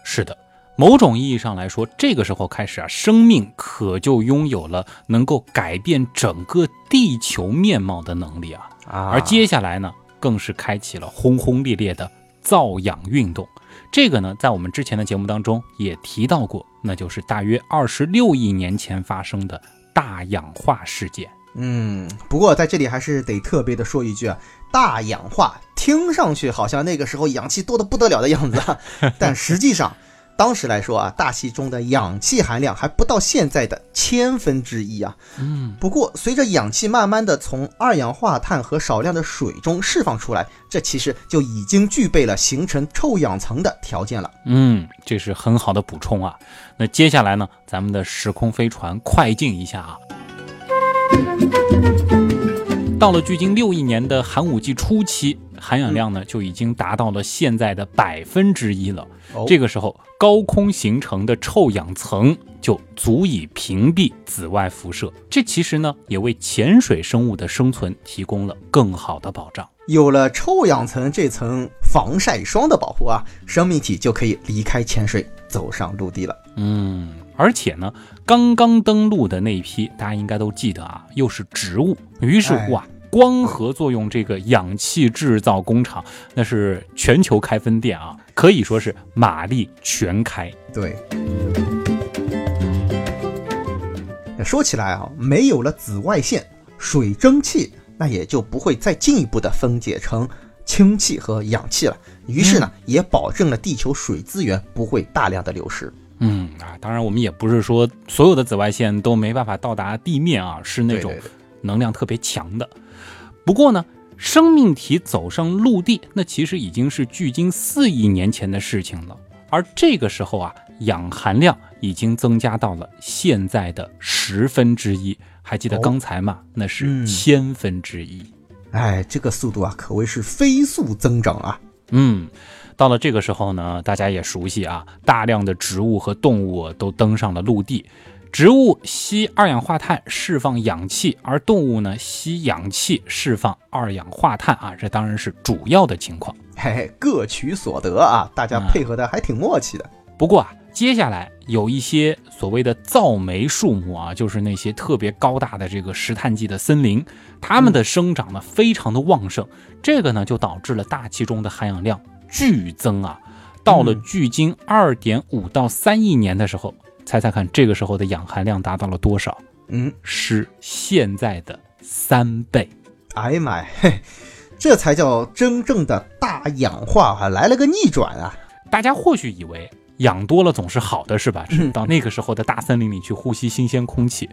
[SPEAKER 1] 是的。某种意义上来说，这个时候开始啊，生命可就拥有了能够改变整个地球面貌的能力啊。
[SPEAKER 3] 啊
[SPEAKER 1] 而接下来呢，更是开启了轰轰烈烈的造氧运动。这个呢，在我们之前的节目当中也提到过，那就是大约二十六亿年前发生的大氧化事件。
[SPEAKER 3] 嗯，不过在这里还是得特别的说一句啊，大氧化听上去好像那个时候氧气多得不得了的样子啊，但实际上。当时来说啊，大气中的氧气含量还不到现在的千分之一啊。
[SPEAKER 1] 嗯，
[SPEAKER 3] 不过，随着氧气慢慢的从二氧化碳和少量的水中释放出来，这其实就已经具备了形成臭氧层的条件了。
[SPEAKER 1] 嗯，这是很好的补充啊。那接下来呢，咱们的时空飞船快进一下啊。到了距今六亿年的寒武纪初期，含氧量呢就已经达到了现在的百分之一了。
[SPEAKER 3] 哦
[SPEAKER 1] 这个时候，高空形成的臭氧层就足以屏蔽紫外辐射。这其实呢，也为潜水生物的生存提供了更好的保障。
[SPEAKER 3] 有了臭氧层这层防晒霜的保护啊，生命体就可以离开潜水，走上陆地了。
[SPEAKER 1] 嗯，而且呢，刚刚登陆的那一批，大家应该都记得啊，又是植物。于是乎啊，光合作用这个氧气制造工厂，那是全球开分店啊，可以说是马力全开。
[SPEAKER 3] 对。说起来啊，没有了紫外线，水蒸气那也就不会再进一步的分解成氢气和氧气了。于是呢，也保证了地球水资源不会大量的流失。
[SPEAKER 1] 嗯啊，当然我们也不是说所有的紫外线都没办法到达地面啊，是那种能量特别强的。不过呢，生命体走上陆地，那其实已经是距今四亿年前的事情了。而这个时候啊，氧含量已经增加到了现在的十分之一。还记得
[SPEAKER 3] 哦
[SPEAKER 1] 刚才吗？那是
[SPEAKER 3] 嗯
[SPEAKER 1] 千分之一。
[SPEAKER 3] 哎，这个速度啊，可谓是飞速增长啊！
[SPEAKER 1] 嗯，到了这个时候呢，大家也熟悉啊，大量的植物和动物都登上了陆地。植物吸二氧化碳，释放氧气，而动物呢吸氧气，释放二氧化碳啊，这当然是主要的情况。
[SPEAKER 3] 嘿嘿，各取所得啊，大家配合的还挺默契的。
[SPEAKER 1] 不过啊，接下来有一些所谓的造煤树木啊，就是那些特别高大的这个石炭纪的森林，它们的生长呢非常的旺盛，这个呢就导致了大气中的含氧量剧增啊。到了距今二点五到三亿年的时候，猜猜看这个时候的氧含量达到了多少？
[SPEAKER 3] 嗯，
[SPEAKER 1] 是现在的三倍。
[SPEAKER 3] 哎呀妈呀，嘿，这才叫真正的大氧化啊，来了个逆转啊！
[SPEAKER 1] 大家或许以为氧多了总是好的，是吧？
[SPEAKER 3] 嗯
[SPEAKER 1] 到那个时候的大森林里去呼吸新鲜空气。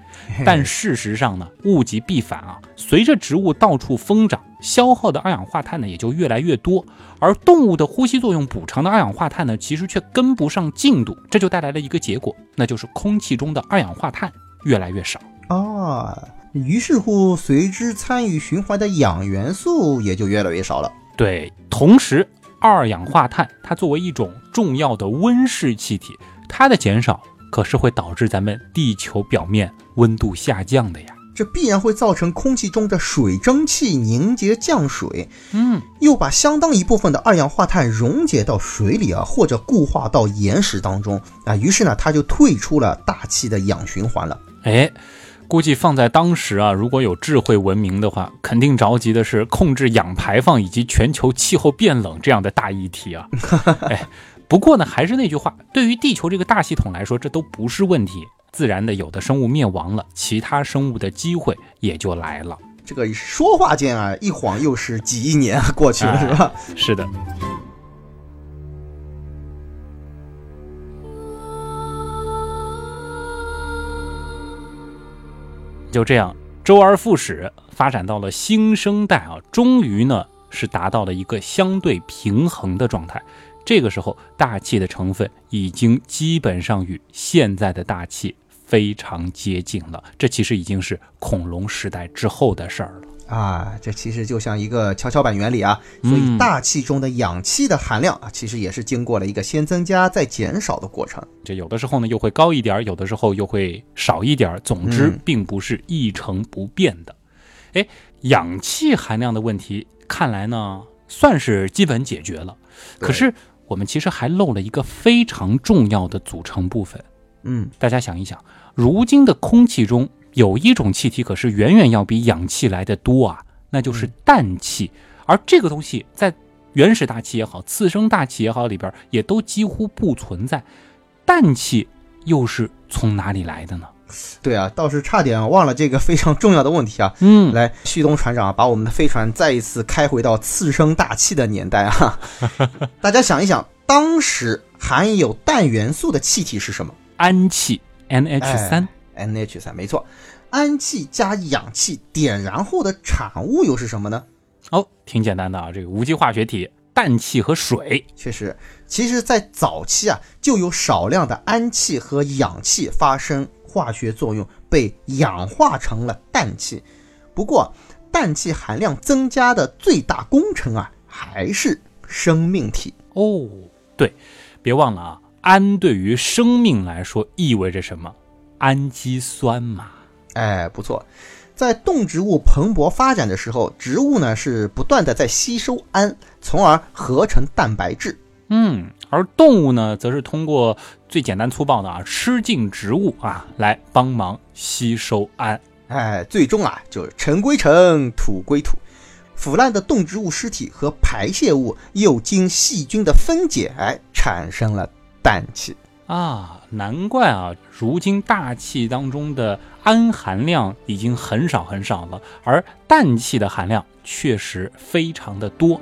[SPEAKER 1] 但事实上呢，物极必反啊，随着植物到处疯长，消耗的二氧化碳呢也就越来越多，而动物的呼吸作用补偿的二氧化碳呢，其实却跟不上进度，这就带来了一个结果，那就是空气中的二氧化碳越来越少。
[SPEAKER 3] 啊，于是乎随之参与循环的氧元素也就越来越少了。
[SPEAKER 1] 对，同时二氧化碳它作为一种重要的温室气体，它的减少可是会导致咱们地球表面温度下降的呀。
[SPEAKER 3] 这必然会造成空气中的水蒸气凝结降水，
[SPEAKER 1] 嗯，
[SPEAKER 3] 又把相当一部分的二氧化碳溶解到水里啊，或者固化到岩石当中啊。于是呢，它就退出了大气的氧循环了。
[SPEAKER 1] 哎。估计放在当时啊，如果有智慧文明的话，肯定着急的是控制氧排放以及全球气候变冷这样的大议题啊。哎，不过呢，还是那句话，对于地球这个大系统来说，这都不是问题。自然的，有的生物灭亡了，其他生物的机会也就来了。
[SPEAKER 3] 这个说话间啊，一晃又是几亿年过去了，是吧？
[SPEAKER 1] 是的。就这样，周而复始，发展到了新生代啊，终于呢是达到了一个相对平衡的状态。这个时候，大气的成分已经基本上与现在的大气非常接近了。这其实已经是恐龙时代之后的事儿了。
[SPEAKER 3] 啊，这其实就像一个跷跷板原理啊，所以大气中的氧气的含量啊，其实也是经过了一个先增加再减少的过程。
[SPEAKER 1] 这有的时候呢又会高一点，有的时候又会少一点，总之并不是一成不变的。哎、氧气含量的问题看来呢算是基本解决了，可是我们其实还漏了一个非常重要的组成部分。
[SPEAKER 3] 嗯，
[SPEAKER 1] 大家想一想，如今的空气中有一种气体可是远远要比氧气来的多啊，那就是氮气。而这个东西在原始大气也好，次生大气也好里边，也都几乎不存在。氮气又是从哪里来的呢？
[SPEAKER 3] 对啊，倒是差点忘了这个非常重要的问题啊。
[SPEAKER 1] 嗯，
[SPEAKER 3] 来，旭东船长把我们的飞船再一次开回到次生大气的年代啊！大家想一想，当时含有氮元素的气体是什么
[SPEAKER 1] 氨气 NH 三、
[SPEAKER 3] ？NH 三，没错。氨气加氧气点燃后的产物又是什么呢？
[SPEAKER 1] 哦，挺简单的啊，这个无机化学体，氮气和水。
[SPEAKER 3] 确实，其实，在早期啊，就有少量的氨气和氧气发生化学作用，被氧化成了氮气。不过，氮气含量增加的最大功臣啊，还是生命体。
[SPEAKER 1] 哦，对，别忘了啊，氨对于生命来说意味着什么？氨基酸嘛。
[SPEAKER 3] 哎，不错，在动植物蓬勃发展的时候，植物呢是不断的在吸收氨，从而合成蛋白质。
[SPEAKER 1] 嗯，而动物呢，则是通过最简单粗暴的啊，吃进植物啊，来帮忙吸收氨。
[SPEAKER 3] 哎，最终啊，就是尘归尘，土归土。腐烂的动植物尸体和排泄物又经细菌的分解，哎，产生了氮气。
[SPEAKER 1] 啊，难怪啊，如今大气当中的氨含量已经很少很少了，而氮气的含量确实非常的多。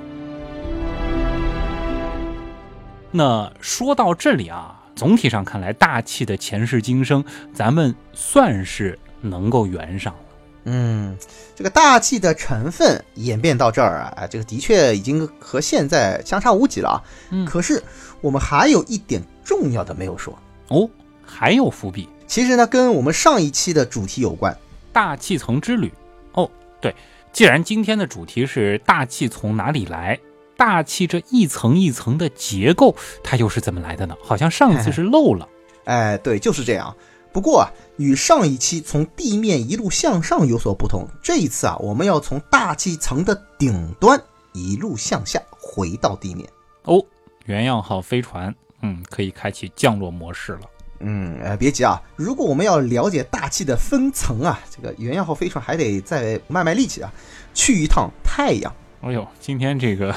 [SPEAKER 1] 那说到这里啊，总体上看来，大气的前世今生，咱们算是能够圆上了。
[SPEAKER 3] 嗯，这个大气的成分演变到这儿啊，哎这个的确已经和现在相差无几了啊。
[SPEAKER 1] 嗯
[SPEAKER 3] 可是我们还有一点重要的没有说，
[SPEAKER 1] 哦，还有伏笔，
[SPEAKER 3] 其实呢，跟我们上一期的主题有关。
[SPEAKER 1] 大气层之旅。哦，对，既然今天的主题是大气从哪里来，大气这一层一层的结构，它又是怎么来的呢？好像上次 是漏了。
[SPEAKER 3] 哎，对，就是这样。不过啊，与上一期从地面一路向上有所不同，这一次啊，我们要从大气层的顶端一路向下回到地面。
[SPEAKER 1] 哦，原样号飞船，嗯，可以开启降落模式了。
[SPEAKER 3] 嗯，呃，别急啊，如果我们要了解大气的分层啊，这个原样号飞船还得再卖卖力气啊，去一趟太阳。
[SPEAKER 1] 哎呦，今天这个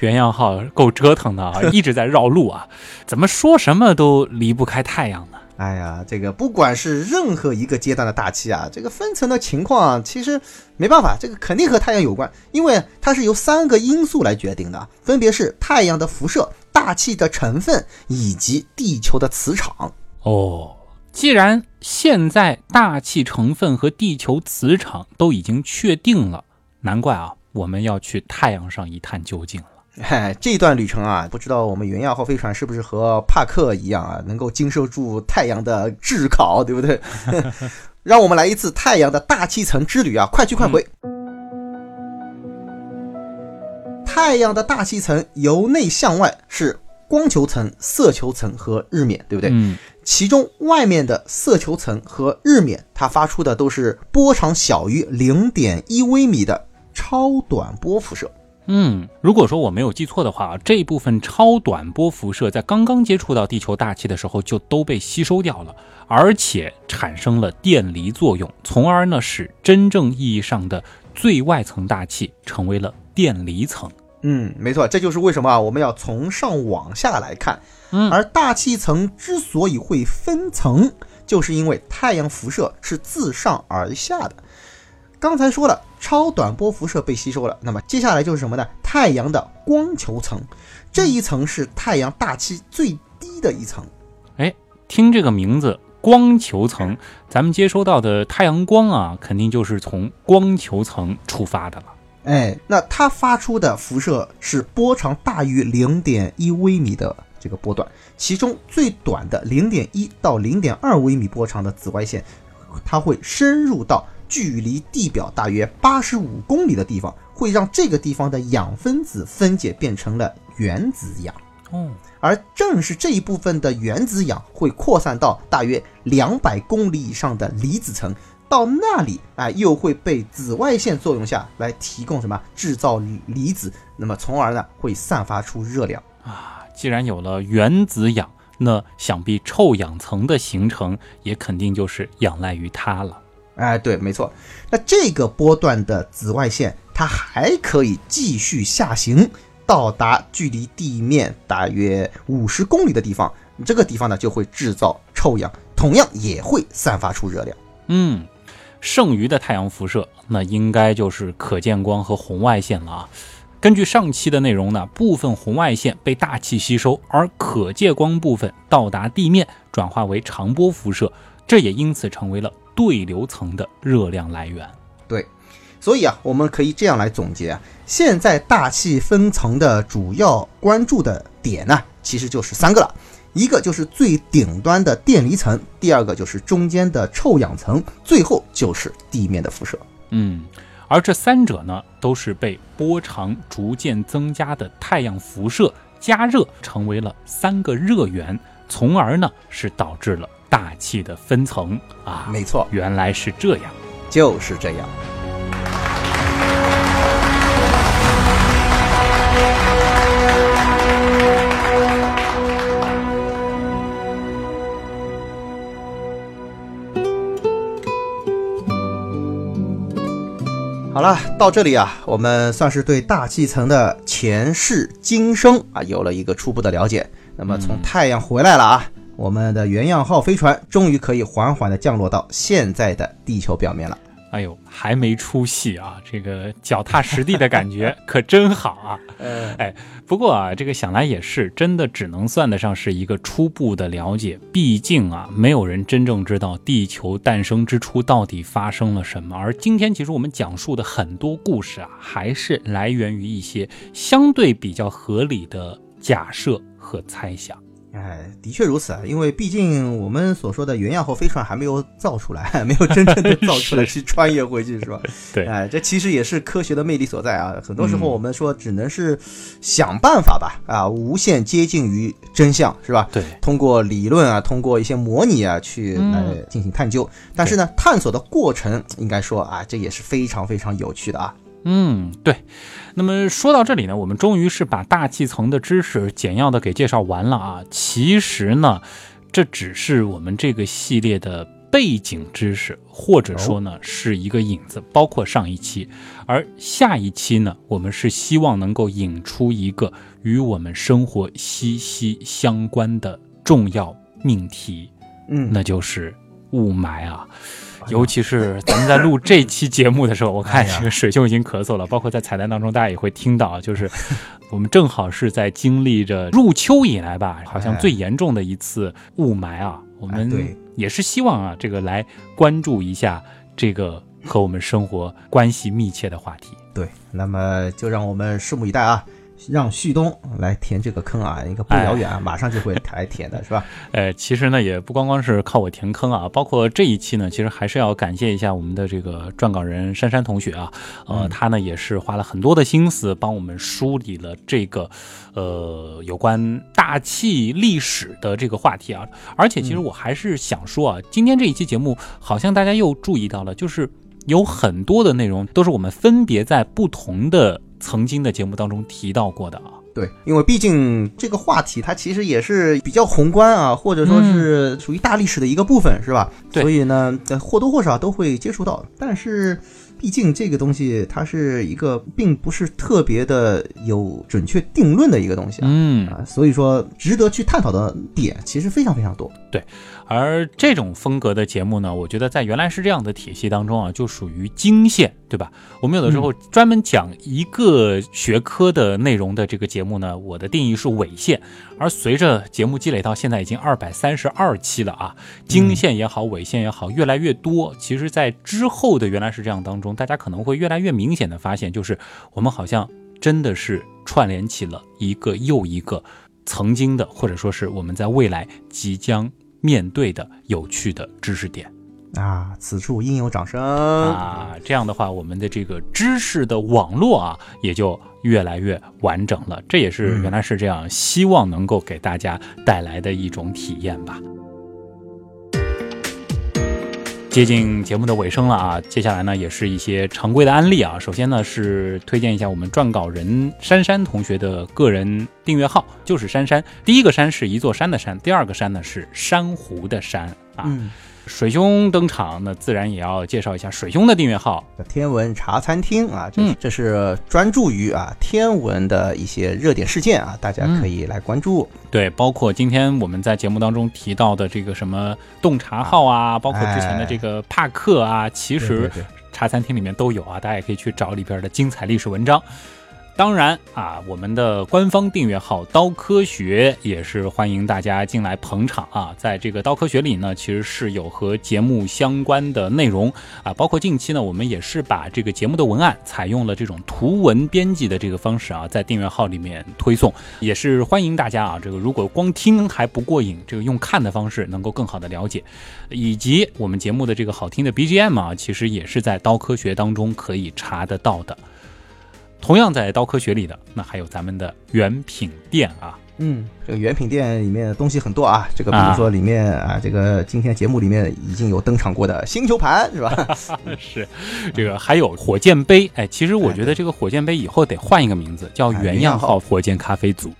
[SPEAKER 1] 原样号够折腾的啊，一直在绕路啊，怎么说什么都离不开太阳呢？
[SPEAKER 3] 哎呀，这个不管是任何一个阶段的大气啊，这个分层的情况啊其实没办法，这个肯定和太阳有关，因为它是由三个因素来决定的，分别是太阳的辐射、大气的成分以及地球的磁场。
[SPEAKER 1] 哦，既然现在大气成分和地球磁场都已经确定了，难怪啊，我们要去太阳上一探究竟了。
[SPEAKER 3] 嗨，这段旅程啊，不知道我们原样号飞船是不是和帕克一样啊，能够经受住太阳的炙烤，对不对？让我们来一次太阳的大气层之旅啊！快去快回。太阳的大气层由内向外是光球层、色球层和日冕，对不对？
[SPEAKER 1] 嗯，
[SPEAKER 3] 其中外面的色球层和日冕，它发出的都是波长小于零点一微米的超短波辐射。
[SPEAKER 1] 嗯，如果说我没有记错的话啊，这部分超短波辐射在刚刚接触到地球大气的时候就都被吸收掉了，而且产生了电离作用，从而呢使真正意义上的最外层大气成为了电离层。
[SPEAKER 3] 嗯，没错，这就是为什么啊我们要从上往下来看。
[SPEAKER 1] 嗯
[SPEAKER 3] 而大气层之所以会分层，就是因为太阳辐射是自上而下的。刚才说了，超短波辐射被吸收了，那么接下来就是什么呢？太阳的光球层，这一层是太阳大气最低的一层。
[SPEAKER 1] 哎听这个名字，光球层，咱们接收到的太阳光啊，肯定就是从光球层出发的了。
[SPEAKER 3] 哎，那它发出的辐射是波长大于零点一微米的这个波段，其中最短的零点一到零点二微米波长的紫外线，它会深入到距离地表大约八十五公里的地方，会让这个地方的氧分子分解变成了原子氧。
[SPEAKER 1] 哦，
[SPEAKER 3] 而正是这一部分的原子氧会扩散到大约两百公里以上的离子层，到那里啊、又会被紫外线作用下来提供什么制造离离子，那么从而呢会散发出热量啊。
[SPEAKER 1] 既然有了原子氧，那想必臭氧层的形成也肯定就是仰赖于它了。
[SPEAKER 3] 哎，对，没错。那这个波段的紫外线，它还可以继续下行，到达距离地面大约五十公里的地方。这个地方呢，就会制造臭氧，同样也会散发出热量。
[SPEAKER 1] 嗯，剩余的太阳辐射，那应该就是可见光和红外线了啊。根据上期的内容呢，部分红外线被大气吸收，而可见光部分到达地面，转化为长波辐射，这也因此成为了对流层的热量来源。
[SPEAKER 3] 对，所以啊，我们可以这样来总结啊，现在大气分层的主要关注的点呢，其实就是三个了，一个就是最顶端的电离层，第二个就是中间的臭氧层，最后就是地面的辐射。
[SPEAKER 1] 嗯，而这三者呢，都是被波长逐渐增加的太阳辐射加热，成为了三个热源，从而呢是导致了大气的分层啊。
[SPEAKER 3] 没错，
[SPEAKER 1] 原来是这样。
[SPEAKER 3] 就是这样。好了，到这里啊，我们算是对大气层的前世今生啊有了一个初步的了解。那么从太阳回来了啊，我们的原样号飞船终于可以缓缓地降落到现在的地球表面了。
[SPEAKER 1] 哎呦，还没出戏啊！这个脚踏实地的感觉 可真好啊！哎，不过啊，这个想来也是，真的只能算得上是一个初步的了解。毕竟啊，没有人真正知道地球诞生之初到底发生了什么。而今天其实我们讲述的很多故事啊，还是来源于一些相对比较合理的假设和猜想。
[SPEAKER 3] 哎，的确如此啊，因为毕竟我们所说的原样号飞船还没有造出来，没有真正的造出来去穿越回去，是吧？
[SPEAKER 1] 对
[SPEAKER 3] 哎，这其实也是科学的魅力所在啊。很多时候
[SPEAKER 1] 嗯
[SPEAKER 3] 我们说只能是想办法吧，啊，无限接近于真相，是吧？
[SPEAKER 1] 对，
[SPEAKER 3] 通过理论啊，通过一些模拟啊，去
[SPEAKER 1] 嗯
[SPEAKER 3] 来进行探究。但是呢，探索的过程应该说啊，这也是非常非常有趣的啊。
[SPEAKER 1] 嗯，对。那么说到这里呢，我们终于是把大气层的知识简要的给介绍完了啊。其实呢，这只是我们这个系列的背景知识，或者说呢是一个引子，包括上一期，而下一期呢，我们是希望能够引出一个与我们生活息息相关的重要命题，
[SPEAKER 3] 嗯，
[SPEAKER 1] 那就是雾霾啊。尤其是咱们在录这期节目的时候，我看这个水兄已经咳嗽了，包括在彩蛋当中，大家也会听到，就是我们正好是在经历着入秋以来吧，好像最严重的一次雾霾啊。我们也是希望啊，这个来关注一下这个和我们生活关系密切的话题。
[SPEAKER 3] 对，那么就让我们拭目以待啊。让旭东来填这个坑啊，一个不遥远啊，马上就会来填的是吧？
[SPEAKER 1] 呃，其实呢，也不光光是靠我填坑啊，包括这一期呢，其实还是要感谢一下我们的这个撰稿人珊珊同学啊，呃，他呢也是花了很多的心思帮我们梳理了这个，呃，有关大气历史的这个话题啊。而且，其实我还是想说啊，今天这一期节目，好像大家又注意到了，就是有很多的内容都是我们分别在不同的。曾经的节目当中提到过的啊，
[SPEAKER 3] 对，因为毕竟这个话题它其实也是比较宏观啊，或者说是属于大历史的一个部分，是吧？
[SPEAKER 1] 对，
[SPEAKER 3] 所以呢，或多或少都会接触到，但是。毕竟这个东西它是一个并不是特别的有准确定论的一个东西啊，
[SPEAKER 1] 嗯
[SPEAKER 3] 啊，所以说值得去探讨的点其实非常非常多。
[SPEAKER 1] 对，而这种风格的节目呢，我觉得在原来是这样的体系当中啊，就属于经线，对吧？我们有的时候专门讲一个学科的内容的这个节目呢，我的定义是纬线。而随着节目积累到现在已经二百三十二期了啊，经线也好，纬线也好，越来越多。其实，在之后的原来是这样当中，大家可能会越来越明显的发现，就是我们好像真的是串联起了一个又一个曾经的，或者说是我们在未来即将面对的有趣的知识点。
[SPEAKER 3] 啊，此处应有掌声
[SPEAKER 1] 啊！这样的话，我们的这个知识的网络啊，也就越来越完整了。这也是原来是这样，希望能够给大家带来的一种体验吧。接近节目的尾声了啊，接下来呢也是一些常规的案例啊。首先呢是推荐一下我们撰稿人珊珊同学的个人订阅号，就是珊珊。第一个山是一座山的山，第二个山呢是珊瑚的珊啊。水兄登场，那自然也要介绍一下水兄的订阅号“
[SPEAKER 3] 天文茶餐厅”啊，这这是专注于啊天文的一些热点事件啊，大家可以来关注。
[SPEAKER 1] 对，包括今天我们在节目当中提到的这个什么洞察号啊，包括之前的这个帕克啊，其实茶餐厅里面都有啊，大家也可以去找里边的精彩历史文章。当然啊，我们的官方订阅号“刀科学”也是欢迎大家进来捧场啊。在这个“刀科学”里呢，其实是有和节目相关的内容啊，包括近期呢，我们也是把这个节目的文案采用了这种图文编辑的这个方式啊，在订阅号里面推送，也是欢迎大家啊。这个如果光听还不过瘾，这个用看的方式能够更好的了解，以及我们节目的这个好听的 BGM 啊，其实也是在“刀科学”当中可以查得到的。同样在刀科学里的，那还有咱们的原品店啊。
[SPEAKER 3] 嗯，这个原品店里面的东西很多啊。这个比如说里面啊，这个今天节目里面已经有登场过的星球盘是吧？
[SPEAKER 1] 是，这个还有火箭杯。哎，其实我觉得这个火箭杯以后得换一个名字，叫原样号火箭咖啡组。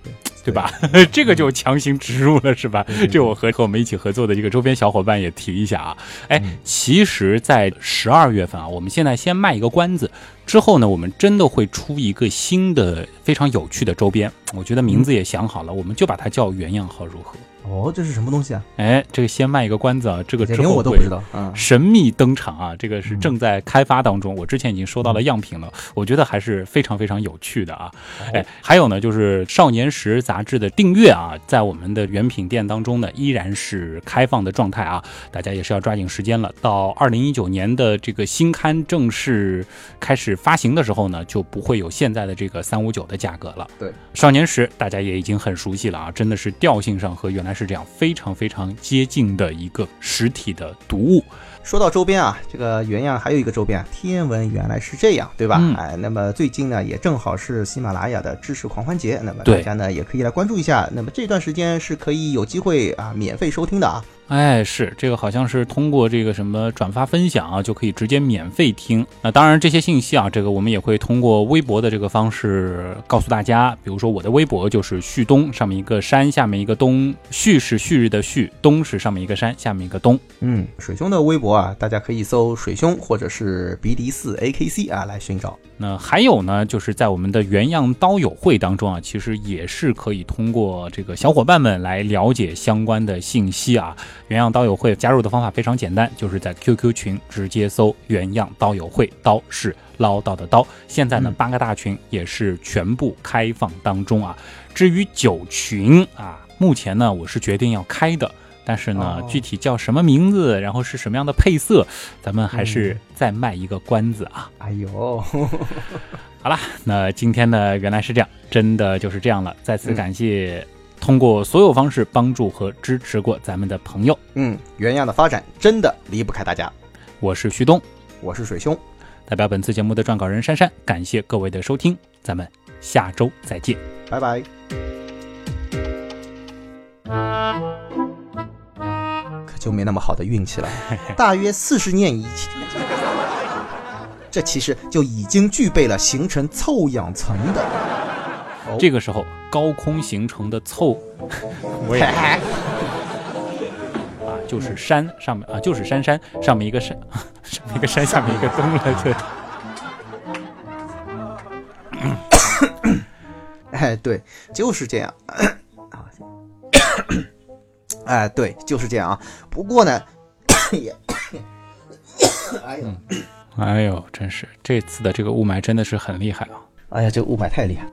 [SPEAKER 1] 对吧？这个就强行植入了，是吧？这我和和我们一起合作的一个周边小伙伴也提一下啊。哎，其实，在十二月份啊，我们现在先卖一个关子，之后呢，我们真的会出一个新的非常有趣的周边。我觉得名字也想好了，我们就把它叫原样号，如何？
[SPEAKER 3] 哦，这是什么东西啊？
[SPEAKER 1] 哎，这个先卖一个关子啊，这个之后
[SPEAKER 3] 我都不知道
[SPEAKER 1] 神秘登场啊，这个是正在开发当中。我之前已经收到了样品了，我觉得还是非常非常有趣的啊。哎，还有呢，就是《少年时》杂志的订阅啊，在我们的原品店当中呢，依然是开放的状态啊，大家也是要抓紧时间了。到二零一九年的这个新刊正式开始发行的时候呢，就不会有现在的这个三五九的价格了。
[SPEAKER 3] 对，《
[SPEAKER 1] 少年时》大家也已经很熟悉了啊，真的是调性上和原来。是这样，非常非常接近的一个实体的读物。
[SPEAKER 3] 说到周边啊，这个原样还有一个周边，天文原来是这样，对吧？哎，那么最近呢，也正好是喜马拉雅的知识狂欢节，那么大家呢也可以来关注一下。那么这段时间是可以有机会啊，免费收听的啊。
[SPEAKER 1] 哎，是这个，好像是通过这个什么转发分享啊，就可以直接免费听。那当然，这些信息啊，这个我们也会通过微博的这个方式告诉大家。比如说，我的微博就是旭东，上面一个山，下面一个东。旭是旭日的旭，东是上面一个山，下面一个东。
[SPEAKER 3] 嗯，水兄的微博啊，大家可以搜水兄或者是 B D 四 A K C 啊来寻找。
[SPEAKER 1] 那还有呢，就是在我们的原样刀友会当中啊，其实也是可以通过这个小伙伴们来了解相关的信息啊。原样刀友会加入的方法非常简单，就是在 QQ 群直接搜“原样刀友会”，刀是唠叨的刀。现在呢，八个大群也是全部开放当中啊。至于九群啊，目前呢我是决定要开的，但是呢具体叫什么名字，然后是什么样的配色，咱们还是再卖一个关子啊。
[SPEAKER 3] 哎呦，
[SPEAKER 1] 好了，那今天呢原来是这样，真的就是这样了。再次感谢。通过所有方式帮助和支持过咱们的朋友，
[SPEAKER 3] 嗯，原样的发展真的离不开大家。
[SPEAKER 1] 我是旭东，
[SPEAKER 3] 我是水兄，
[SPEAKER 1] 代表本次节目的撰稿人珊珊，感谢各位的收听，咱们下周再见，
[SPEAKER 3] 拜拜。可就没那么好的运气了，大约四十年以前，这其实就已经具备了形成臭氧层的。
[SPEAKER 1] 这个时候，高空形成的凑，我也 啊，就是山上面啊，就是山山上面一个山，上面一个山，下面一个东了，对。
[SPEAKER 3] 哎，对，就是这样。啊，哎，对，就是这样啊。不过呢，也，
[SPEAKER 1] 哎呦，哎呦，真是这次的这个雾霾真的是很厉害啊！
[SPEAKER 3] 哎呀，这雾霾太厉害。